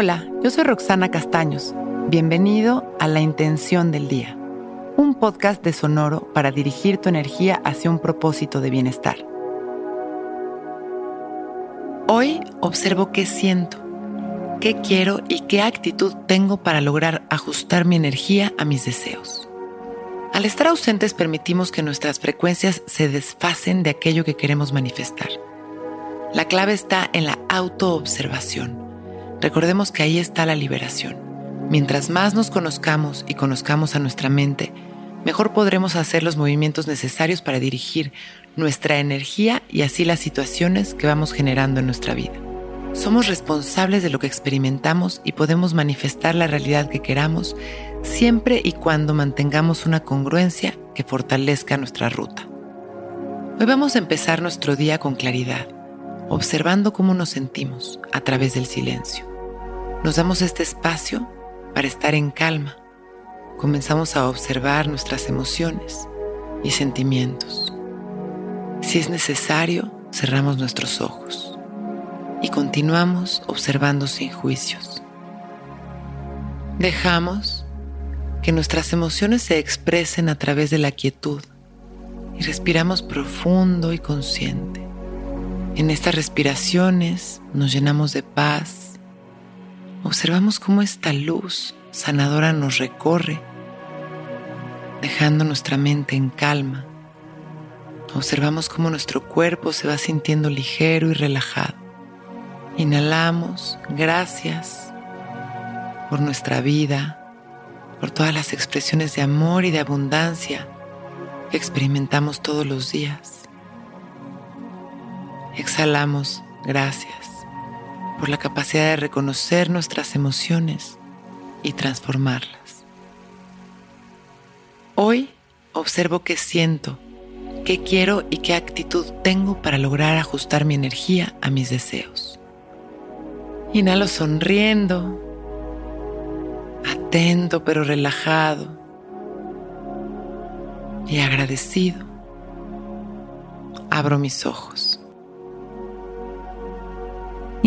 Hola, yo soy Roxana Castaños. Bienvenido a La Intención del Día, un podcast de Sonoro para dirigir tu energía hacia un propósito de bienestar. Hoy observo qué siento, qué quiero y qué actitud tengo para lograr ajustar mi energía a mis deseos. Al estar ausentes permitimos que nuestras frecuencias se desfasen de aquello que queremos manifestar. La clave está en la autoobservación Recordemos que ahí está la liberación. Mientras más nos conozcamos y conozcamos a nuestra mente, mejor podremos hacer los movimientos necesarios para dirigir nuestra energía y así las situaciones que vamos generando en nuestra vida. Somos responsables de lo que experimentamos y podemos manifestar la realidad que queramos siempre y cuando mantengamos una congruencia que fortalezca nuestra ruta. Hoy vamos a empezar nuestro día con claridad, observando cómo nos sentimos a través del silencio. Nos damos este espacio para estar en calma. Comenzamos a observar nuestras emociones y sentimientos. Si es necesario, cerramos nuestros ojos y continuamos observando sin juicios. Dejamos que nuestras emociones se expresen a través de la quietud y respiramos profundo y consciente. En estas respiraciones nos llenamos de paz observamos cómo esta luz sanadora nos recorre, dejando nuestra mente en calma. Observamos cómo nuestro cuerpo se va sintiendo ligero y relajado. Inhalamos, gracias por nuestra vida, por todas las expresiones de amor y de abundancia que experimentamos todos los días. Exhalamos, gracias por la capacidad de reconocer nuestras emociones y transformarlas. Hoy observo qué siento, qué quiero y qué actitud tengo para lograr ajustar mi energía a mis deseos. Inhalo sonriendo, atento pero relajado y agradecido. Abro mis ojos.